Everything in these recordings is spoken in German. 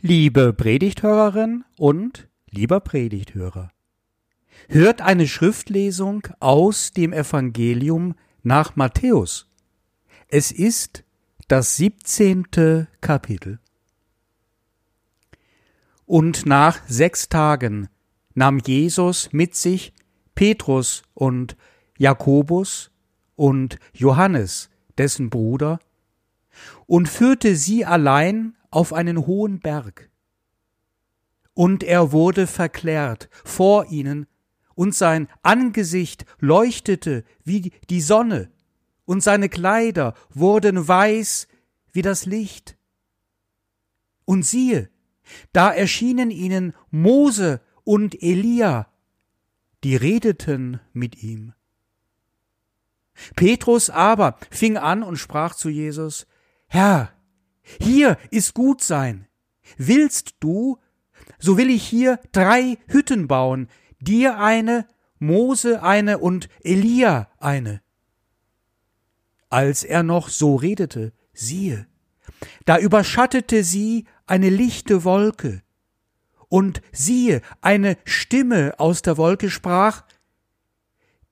Liebe Predigthörerin und lieber Predigthörer, hört eine Schriftlesung aus dem Evangelium nach Matthäus. Es ist das siebzehnte Kapitel. Und nach sechs Tagen nahm Jesus mit sich Petrus und Jakobus und Johannes, dessen Bruder, und führte sie allein auf einen hohen Berg. Und er wurde verklärt vor ihnen, und sein Angesicht leuchtete wie die Sonne, und seine Kleider wurden weiß wie das Licht. Und siehe, da erschienen ihnen Mose und Elia, die redeten mit ihm. Petrus aber fing an und sprach zu Jesus, Herr, hier ist gut sein. Willst du, so will ich hier drei Hütten bauen, dir eine, Mose eine und Elia eine. Als er noch so redete, siehe, da überschattete sie eine lichte Wolke, und siehe, eine Stimme aus der Wolke sprach,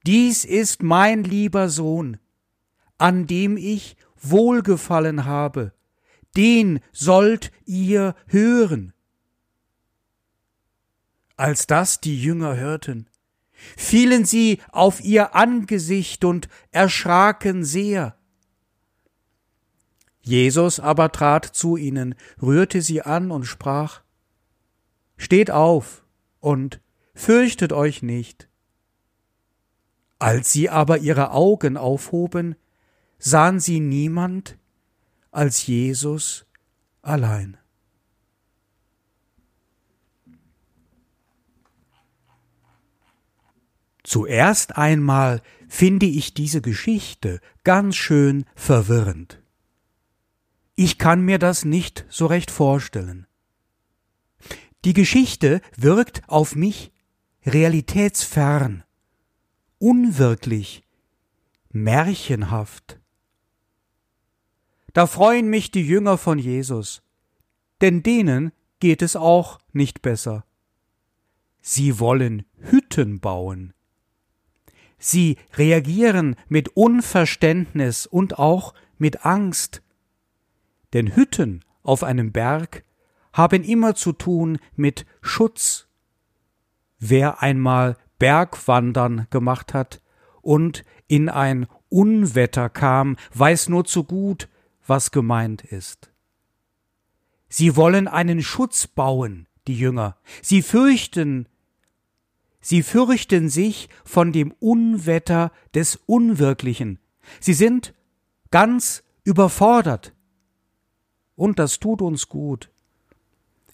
Dies ist mein lieber Sohn, an dem ich Wohlgefallen habe, den sollt ihr hören. Als das die Jünger hörten, fielen sie auf ihr Angesicht und erschraken sehr. Jesus aber trat zu ihnen, rührte sie an und sprach Steht auf und fürchtet euch nicht. Als sie aber ihre Augen aufhoben, sahen sie niemand als Jesus allein. Zuerst einmal finde ich diese Geschichte ganz schön verwirrend. Ich kann mir das nicht so recht vorstellen. Die Geschichte wirkt auf mich realitätsfern, unwirklich, märchenhaft. Da freuen mich die Jünger von Jesus, denn denen geht es auch nicht besser. Sie wollen Hütten bauen. Sie reagieren mit Unverständnis und auch mit Angst. Denn Hütten auf einem Berg haben immer zu tun mit Schutz. Wer einmal Bergwandern gemacht hat und in ein Unwetter kam, weiß nur zu gut, was gemeint ist. Sie wollen einen Schutz bauen, die Jünger. Sie fürchten, sie fürchten sich von dem Unwetter des Unwirklichen. Sie sind ganz überfordert. Und das tut uns gut.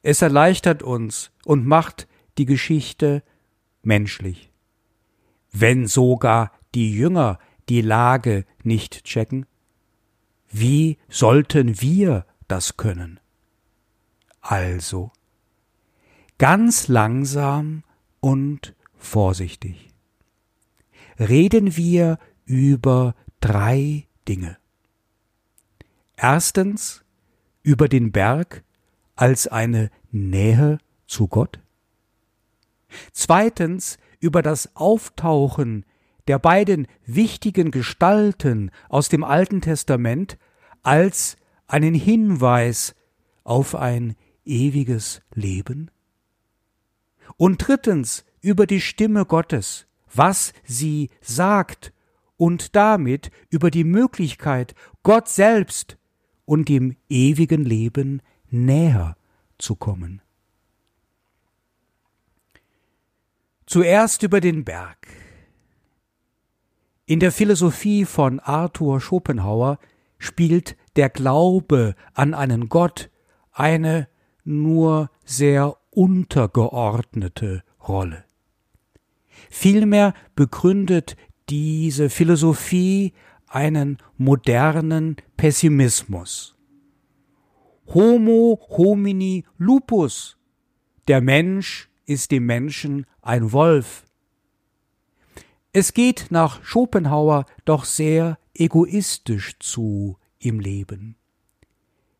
Es erleichtert uns und macht die Geschichte menschlich. Wenn sogar die Jünger die Lage nicht checken, wie sollten wir das können? Also, ganz langsam und vorsichtig reden wir über drei Dinge. Erstens über den Berg als eine Nähe zu Gott. Zweitens über das Auftauchen der beiden wichtigen Gestalten aus dem Alten Testament als einen Hinweis auf ein ewiges Leben? Und drittens über die Stimme Gottes, was sie sagt und damit über die Möglichkeit, Gott selbst und dem ewigen Leben näher zu kommen. Zuerst über den Berg. In der Philosophie von Arthur Schopenhauer spielt der Glaube an einen Gott eine nur sehr untergeordnete Rolle. Vielmehr begründet diese Philosophie einen modernen Pessimismus. Homo homini lupus. Der Mensch ist dem Menschen ein Wolf. Es geht nach Schopenhauer doch sehr egoistisch zu im Leben.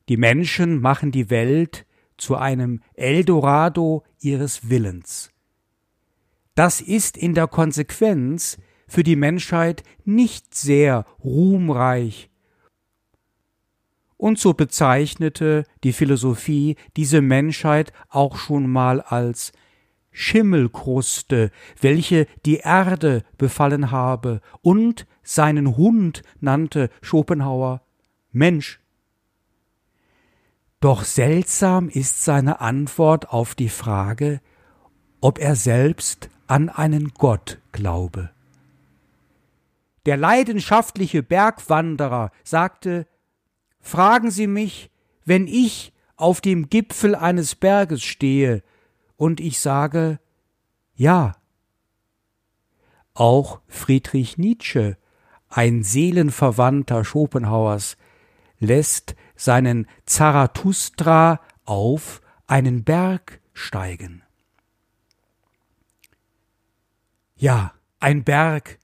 Die Menschen machen die Welt zu einem Eldorado ihres Willens. Das ist in der Konsequenz für die Menschheit nicht sehr ruhmreich. Und so bezeichnete die Philosophie diese Menschheit auch schon mal als Schimmelkruste, welche die Erde befallen habe, und seinen Hund nannte Schopenhauer Mensch. Doch seltsam ist seine Antwort auf die Frage, ob er selbst an einen Gott glaube. Der leidenschaftliche Bergwanderer sagte Fragen Sie mich, wenn ich auf dem Gipfel eines Berges stehe, und ich sage Ja. Auch Friedrich Nietzsche, ein Seelenverwandter Schopenhauers, lässt seinen Zarathustra auf einen Berg steigen. Ja, ein Berg,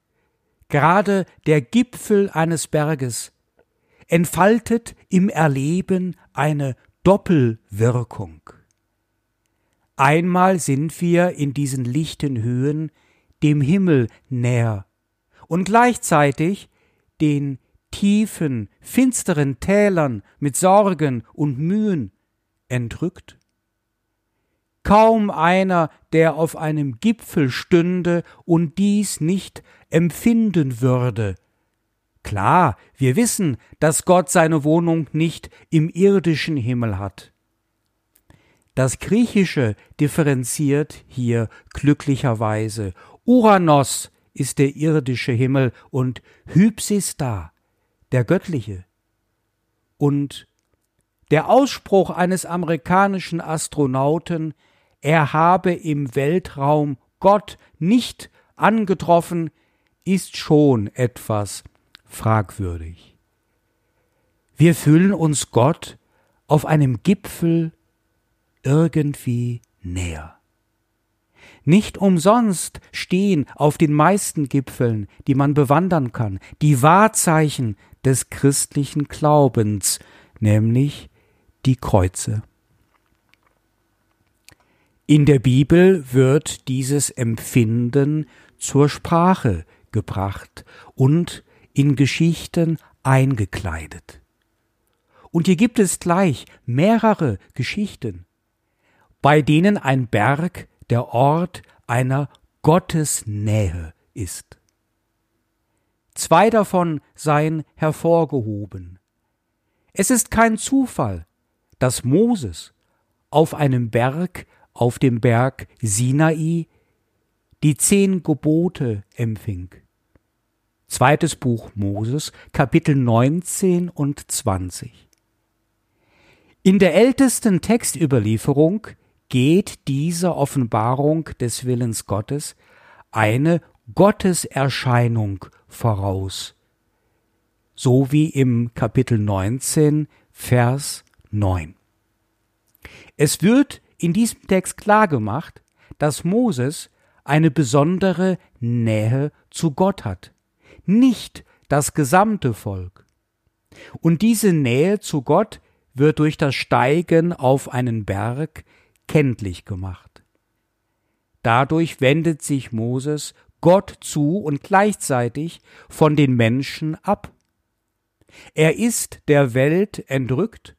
gerade der Gipfel eines Berges, entfaltet im Erleben eine Doppelwirkung. Einmal sind wir in diesen lichten Höhen dem Himmel näher und gleichzeitig den tiefen, finsteren Tälern mit Sorgen und Mühen entrückt? Kaum einer, der auf einem Gipfel stünde und dies nicht empfinden würde. Klar, wir wissen, dass Gott seine Wohnung nicht im irdischen Himmel hat. Das Griechische differenziert hier glücklicherweise. Uranos ist der irdische Himmel und Hypsista der göttliche. Und der Ausspruch eines amerikanischen Astronauten, er habe im Weltraum Gott nicht angetroffen, ist schon etwas fragwürdig. Wir fühlen uns Gott auf einem Gipfel irgendwie näher. Nicht umsonst stehen auf den meisten Gipfeln, die man bewandern kann, die Wahrzeichen des christlichen Glaubens, nämlich die Kreuze. In der Bibel wird dieses Empfinden zur Sprache gebracht und in Geschichten eingekleidet. Und hier gibt es gleich mehrere Geschichten, bei denen ein Berg der Ort einer Gottesnähe ist. Zwei davon seien hervorgehoben. Es ist kein Zufall, dass Moses auf einem Berg, auf dem Berg Sinai, die zehn Gebote empfing. Zweites Buch Moses, Kapitel 19 und 20. In der ältesten Textüberlieferung geht dieser Offenbarung des Willens Gottes eine Gotteserscheinung voraus, so wie im Kapitel 19, Vers 9. Es wird in diesem Text klar gemacht, dass Moses eine besondere Nähe zu Gott hat, nicht das gesamte Volk. Und diese Nähe zu Gott wird durch das Steigen auf einen Berg kenntlich gemacht. Dadurch wendet sich Moses Gott zu und gleichzeitig von den Menschen ab. Er ist der Welt entrückt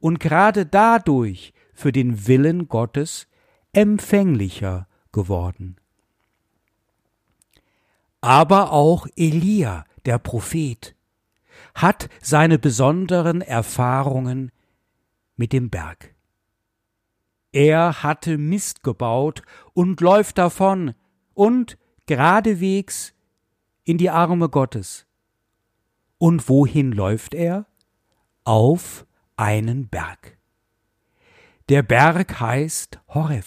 und gerade dadurch für den Willen Gottes empfänglicher geworden. Aber auch Elia, der Prophet, hat seine besonderen Erfahrungen mit dem Berg. Er hatte Mist gebaut und läuft davon und geradewegs in die Arme Gottes. Und wohin läuft er? Auf einen Berg. Der Berg heißt Horeb.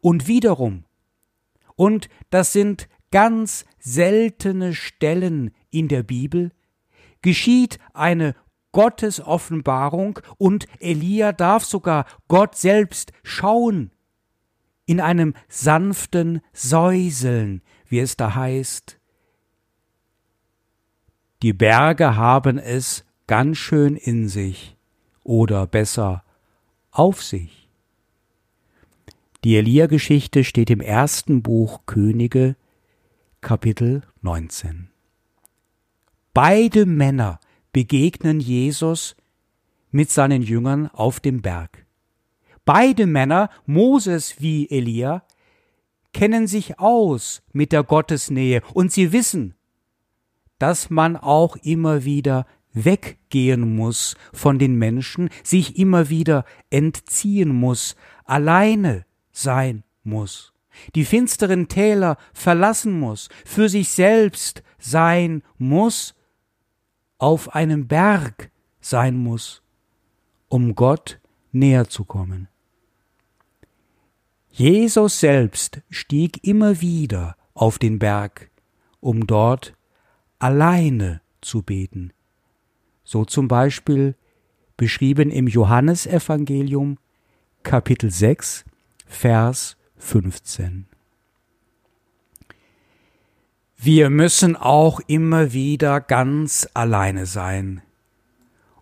Und wiederum, und das sind ganz seltene Stellen in der Bibel, geschieht eine Gottes Offenbarung und Elia darf sogar Gott selbst schauen in einem sanften Säuseln, wie es da heißt. Die Berge haben es ganz schön in sich, oder besser auf sich? Die Elia-Geschichte steht im ersten Buch Könige, Kapitel 19. Beide Männer begegnen Jesus mit seinen Jüngern auf dem Berg. Beide Männer, Moses wie Elia, kennen sich aus mit der Gottesnähe und sie wissen, dass man auch immer wieder weggehen muss von den Menschen, sich immer wieder entziehen muss, alleine sein muss, die finsteren Täler verlassen muss, für sich selbst sein muss, auf einem Berg sein muss, um Gott näher zu kommen. Jesus selbst stieg immer wieder auf den Berg, um dort alleine zu beten. So zum Beispiel beschrieben im Johannesevangelium Kapitel 6, Vers 15. Wir müssen auch immer wieder ganz alleine sein,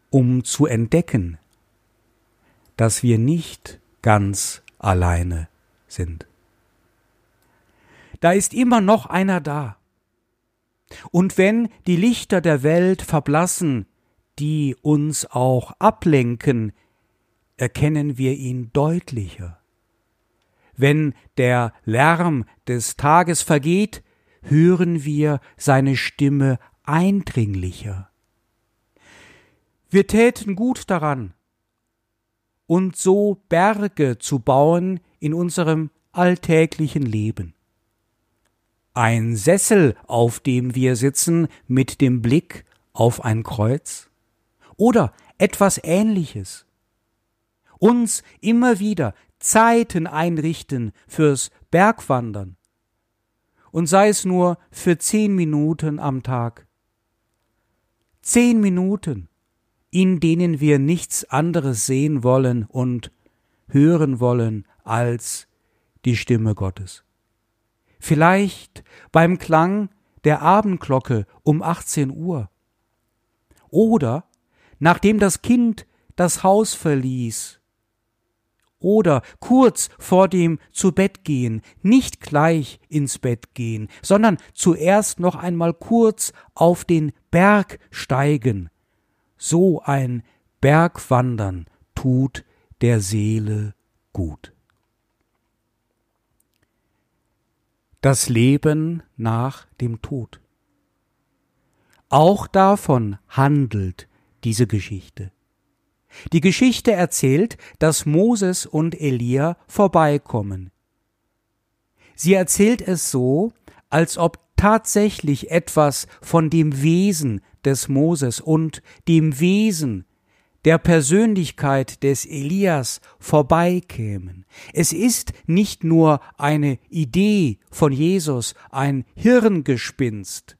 um zu entdecken, dass wir nicht ganz alleine sind. Da ist immer noch einer da. Und wenn die Lichter der Welt verblassen, die uns auch ablenken, erkennen wir ihn deutlicher. Wenn der Lärm des Tages vergeht, hören wir seine Stimme eindringlicher. Wir täten gut daran, und so Berge zu bauen in unserem alltäglichen Leben. Ein Sessel, auf dem wir sitzen, mit dem Blick auf ein Kreuz? Oder etwas Ähnliches. Uns immer wieder Zeiten einrichten fürs Bergwandern. Und sei es nur für zehn Minuten am Tag. Zehn Minuten in denen wir nichts anderes sehen wollen und hören wollen als die Stimme Gottes. Vielleicht beim Klang der Abendglocke um 18 Uhr. Oder nachdem das Kind das Haus verließ. Oder kurz vor dem zu Bett gehen, nicht gleich ins Bett gehen, sondern zuerst noch einmal kurz auf den Berg steigen, so ein Bergwandern tut der Seele gut. Das Leben nach dem Tod. Auch davon handelt diese Geschichte. Die Geschichte erzählt, dass Moses und Elia vorbeikommen. Sie erzählt es so, als ob tatsächlich etwas von dem Wesen des Moses und dem Wesen der Persönlichkeit des Elias vorbeikämen. Es ist nicht nur eine Idee von Jesus, ein Hirngespinst.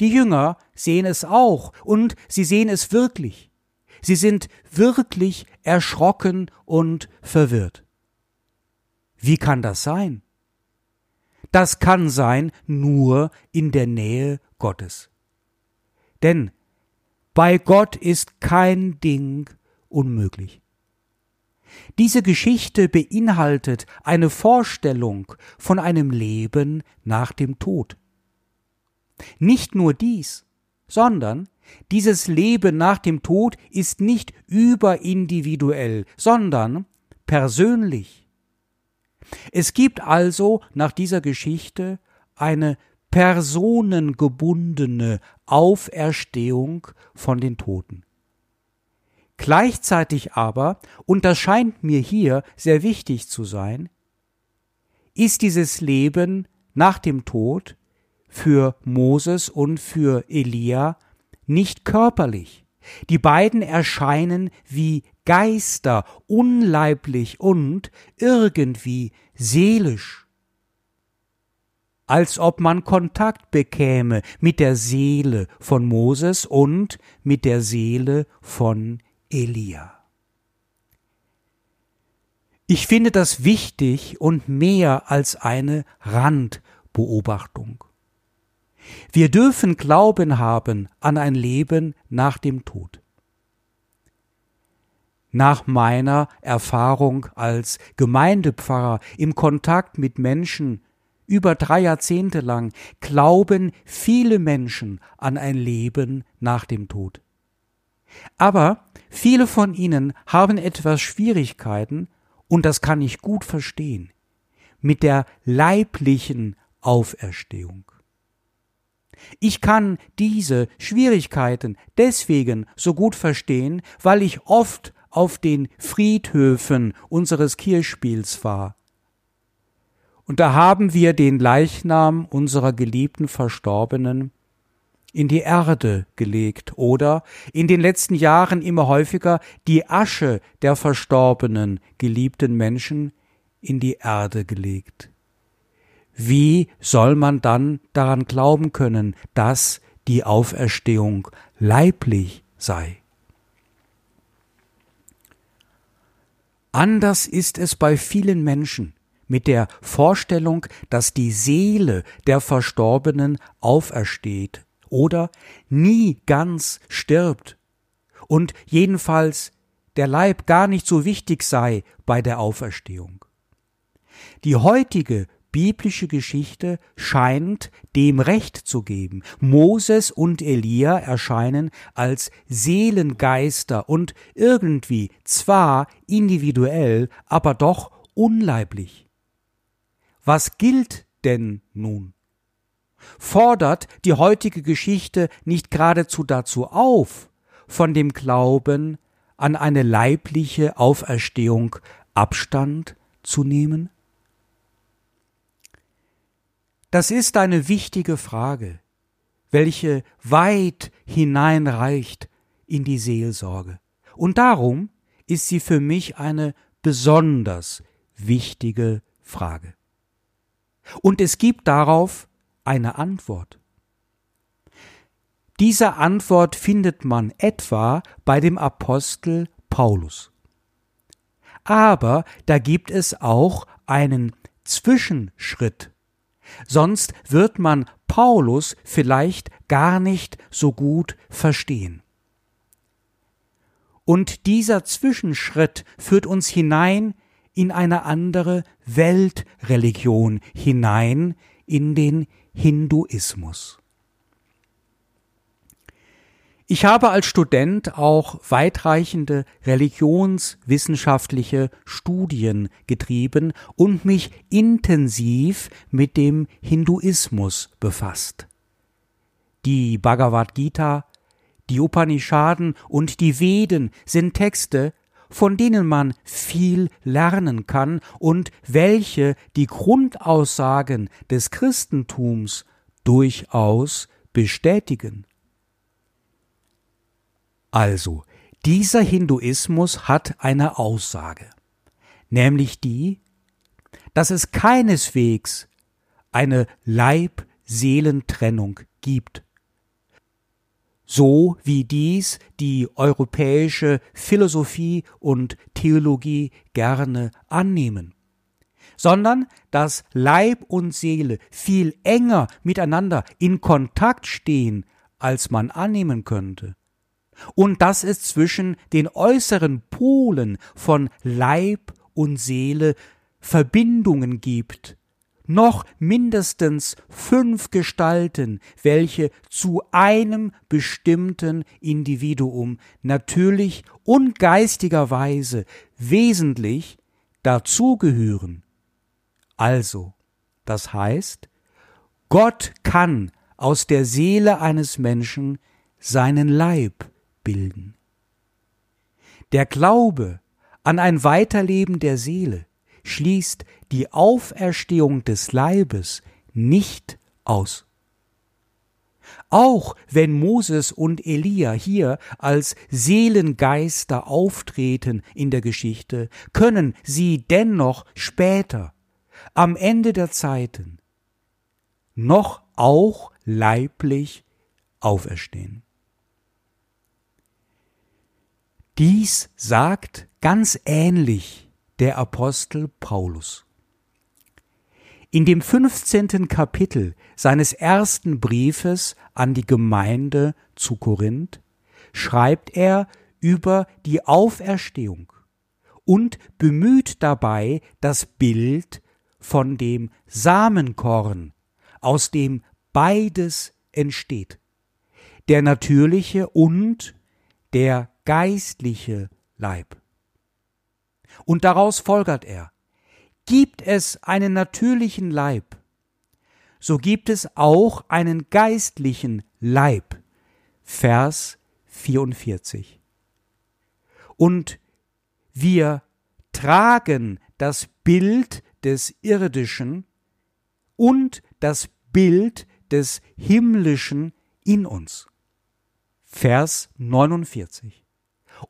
Die Jünger sehen es auch und sie sehen es wirklich. Sie sind wirklich erschrocken und verwirrt. Wie kann das sein? Das kann sein nur in der Nähe Gottes. Denn bei Gott ist kein Ding unmöglich. Diese Geschichte beinhaltet eine Vorstellung von einem Leben nach dem Tod. Nicht nur dies, sondern dieses Leben nach dem Tod ist nicht überindividuell, sondern persönlich. Es gibt also nach dieser Geschichte eine personengebundene Auferstehung von den Toten. Gleichzeitig aber, und das scheint mir hier sehr wichtig zu sein, ist dieses Leben nach dem Tod für Moses und für Elia nicht körperlich. Die beiden erscheinen wie Geister, unleiblich und irgendwie seelisch als ob man Kontakt bekäme mit der Seele von Moses und mit der Seele von Elia. Ich finde das wichtig und mehr als eine Randbeobachtung. Wir dürfen Glauben haben an ein Leben nach dem Tod. nach meiner Erfahrung als Gemeindepfarrer im Kontakt mit Menschen über drei Jahrzehnte lang glauben viele Menschen an ein Leben nach dem Tod. Aber viele von ihnen haben etwas Schwierigkeiten, und das kann ich gut verstehen, mit der leiblichen Auferstehung. Ich kann diese Schwierigkeiten deswegen so gut verstehen, weil ich oft auf den Friedhöfen unseres Kirchspiels war. Und da haben wir den Leichnam unserer geliebten Verstorbenen in die Erde gelegt oder in den letzten Jahren immer häufiger die Asche der verstorbenen geliebten Menschen in die Erde gelegt. Wie soll man dann daran glauben können, dass die Auferstehung leiblich sei? Anders ist es bei vielen Menschen mit der Vorstellung, dass die Seele der Verstorbenen aufersteht oder nie ganz stirbt und jedenfalls der Leib gar nicht so wichtig sei bei der Auferstehung. Die heutige biblische Geschichte scheint dem Recht zu geben. Moses und Elia erscheinen als Seelengeister und irgendwie zwar individuell, aber doch unleiblich. Was gilt denn nun? Fordert die heutige Geschichte nicht geradezu dazu auf, von dem Glauben an eine leibliche Auferstehung Abstand zu nehmen? Das ist eine wichtige Frage, welche weit hineinreicht in die Seelsorge. Und darum ist sie für mich eine besonders wichtige Frage. Und es gibt darauf eine Antwort. Diese Antwort findet man etwa bei dem Apostel Paulus. Aber da gibt es auch einen Zwischenschritt sonst wird man Paulus vielleicht gar nicht so gut verstehen. Und dieser Zwischenschritt führt uns hinein in eine andere Weltreligion, hinein in den Hinduismus. Ich habe als Student auch weitreichende religionswissenschaftliche Studien getrieben und mich intensiv mit dem Hinduismus befasst. Die Bhagavad Gita, die Upanishaden und die Veden sind Texte, von denen man viel lernen kann und welche die Grundaussagen des Christentums durchaus bestätigen. Also, dieser Hinduismus hat eine Aussage, nämlich die, dass es keineswegs eine Leib-Seelentrennung gibt, so wie dies die europäische Philosophie und Theologie gerne annehmen, sondern dass Leib und Seele viel enger miteinander in Kontakt stehen, als man annehmen könnte und dass es zwischen den äußeren Polen von Leib und Seele Verbindungen gibt, noch mindestens fünf Gestalten, welche zu einem bestimmten Individuum natürlich und geistigerweise wesentlich dazugehören. Also, das heißt, Gott kann aus der Seele eines Menschen seinen Leib bilden. Der Glaube an ein Weiterleben der Seele schließt die Auferstehung des Leibes nicht aus. Auch wenn Moses und Elia hier als Seelengeister auftreten in der Geschichte, können sie dennoch später, am Ende der Zeiten, noch auch leiblich auferstehen. Dies sagt ganz ähnlich der Apostel Paulus. In dem 15. Kapitel seines ersten Briefes an die Gemeinde zu Korinth schreibt er über die Auferstehung und bemüht dabei das Bild von dem Samenkorn, aus dem beides entsteht, der natürliche und der geistliche Leib. Und daraus folgert er, gibt es einen natürlichen Leib, so gibt es auch einen geistlichen Leib. Vers 44. Und wir tragen das Bild des Irdischen und das Bild des Himmlischen in uns. Vers 49.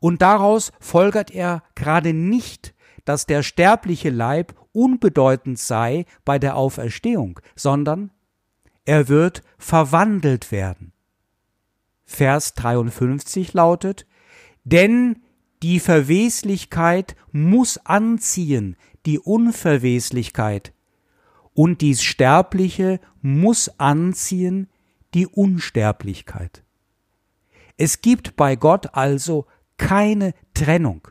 Und daraus folgert er gerade nicht, dass der sterbliche Leib unbedeutend sei bei der Auferstehung, sondern er wird verwandelt werden. Vers 53 lautet, denn die Verweslichkeit muss anziehen, die Unverweslichkeit, und dies Sterbliche muss anziehen, die Unsterblichkeit. Es gibt bei Gott also keine Trennung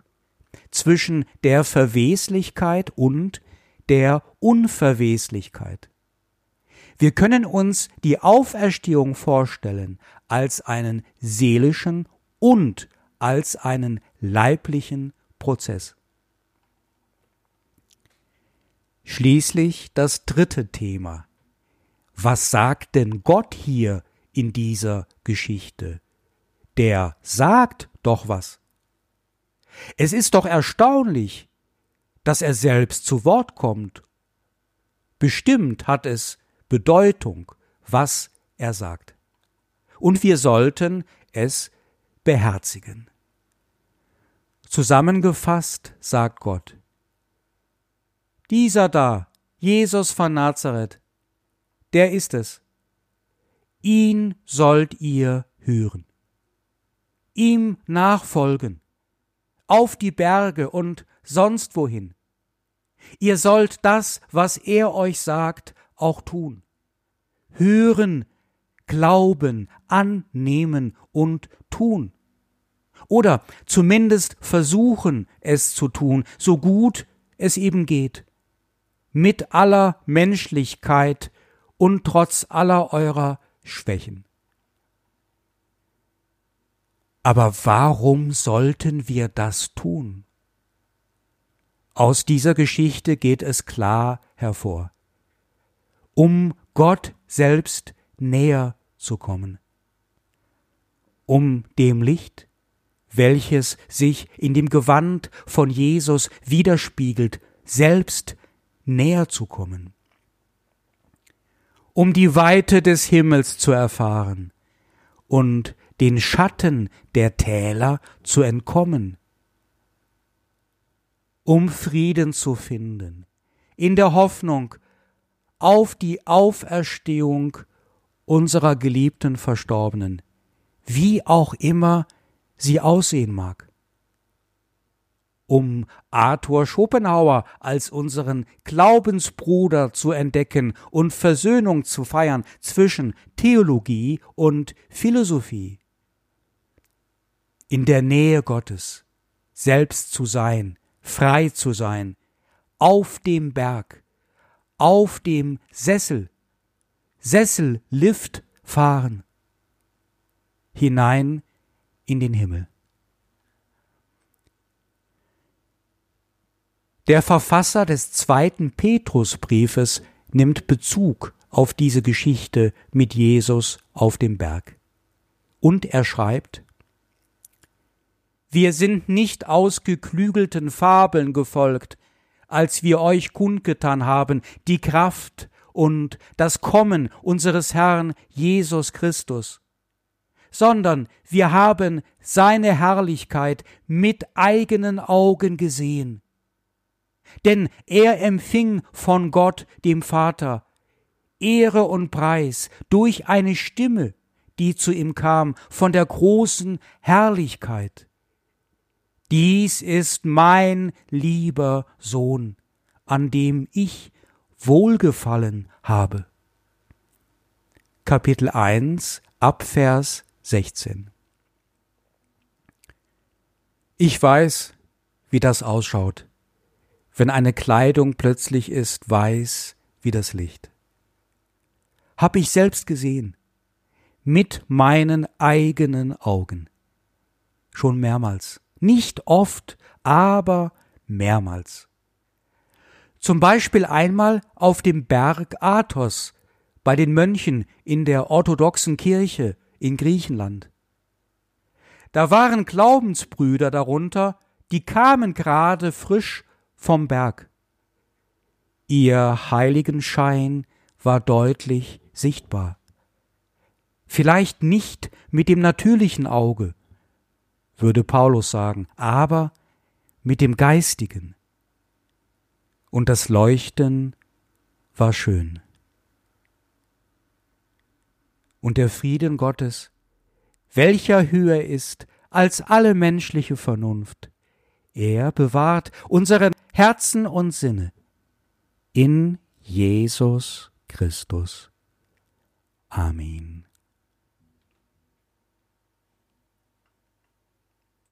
zwischen der Verweslichkeit und der Unverweslichkeit. Wir können uns die Auferstehung vorstellen als einen seelischen und als einen leiblichen Prozess. Schließlich das dritte Thema. Was sagt denn Gott hier in dieser Geschichte? Der sagt doch was. Es ist doch erstaunlich, dass er selbst zu Wort kommt. Bestimmt hat es Bedeutung, was er sagt. Und wir sollten es beherzigen. Zusammengefasst sagt Gott, dieser da, Jesus von Nazareth, der ist es. Ihn sollt ihr hören, ihm nachfolgen, auf die Berge und sonst wohin. Ihr sollt das, was er euch sagt, auch tun. Hören, glauben, annehmen und tun oder zumindest versuchen es zu tun, so gut es eben geht, mit aller Menschlichkeit und trotz aller eurer Schwächen. Aber warum sollten wir das tun? Aus dieser Geschichte geht es klar hervor. Um Gott selbst näher zu kommen. Um dem Licht, welches sich in dem Gewand von Jesus widerspiegelt, selbst näher zu kommen. Um die Weite des Himmels zu erfahren und den Schatten der Täler zu entkommen, um Frieden zu finden, in der Hoffnung auf die Auferstehung unserer geliebten Verstorbenen, wie auch immer sie aussehen mag. Um Arthur Schopenhauer als unseren Glaubensbruder zu entdecken und Versöhnung zu feiern zwischen Theologie und Philosophie. In der Nähe Gottes, selbst zu sein, frei zu sein, auf dem Berg, auf dem Sessel, Sessellift fahren, hinein in den Himmel. Der Verfasser des zweiten Petrusbriefes nimmt Bezug auf diese Geschichte mit Jesus auf dem Berg. Und er schreibt, Wir sind nicht ausgeklügelten Fabeln gefolgt, als wir euch kundgetan haben, die Kraft und das Kommen unseres Herrn Jesus Christus, sondern wir haben seine Herrlichkeit mit eigenen Augen gesehen. Denn er empfing von Gott, dem Vater, Ehre und Preis durch eine Stimme, die zu ihm kam, von der großen Herrlichkeit. Dies ist mein lieber Sohn, an dem ich Wohlgefallen habe. Kapitel 1 Abvers 16. Ich weiß, wie das ausschaut, wenn eine Kleidung plötzlich ist weiß wie das Licht. Hab ich selbst gesehen, mit meinen eigenen Augen. Schon mehrmals. Nicht oft, aber mehrmals. Zum Beispiel einmal auf dem Berg Athos bei den Mönchen in der orthodoxen Kirche in Griechenland. Da waren Glaubensbrüder darunter, die kamen gerade frisch vom Berg. Ihr Heiligenschein war deutlich sichtbar. Vielleicht nicht mit dem natürlichen Auge, würde Paulus sagen, aber mit dem geistigen und das Leuchten war schön. Und der Frieden Gottes, welcher höher ist als alle menschliche Vernunft, er bewahrt unsere Herzen und Sinne in Jesus Christus. Amen.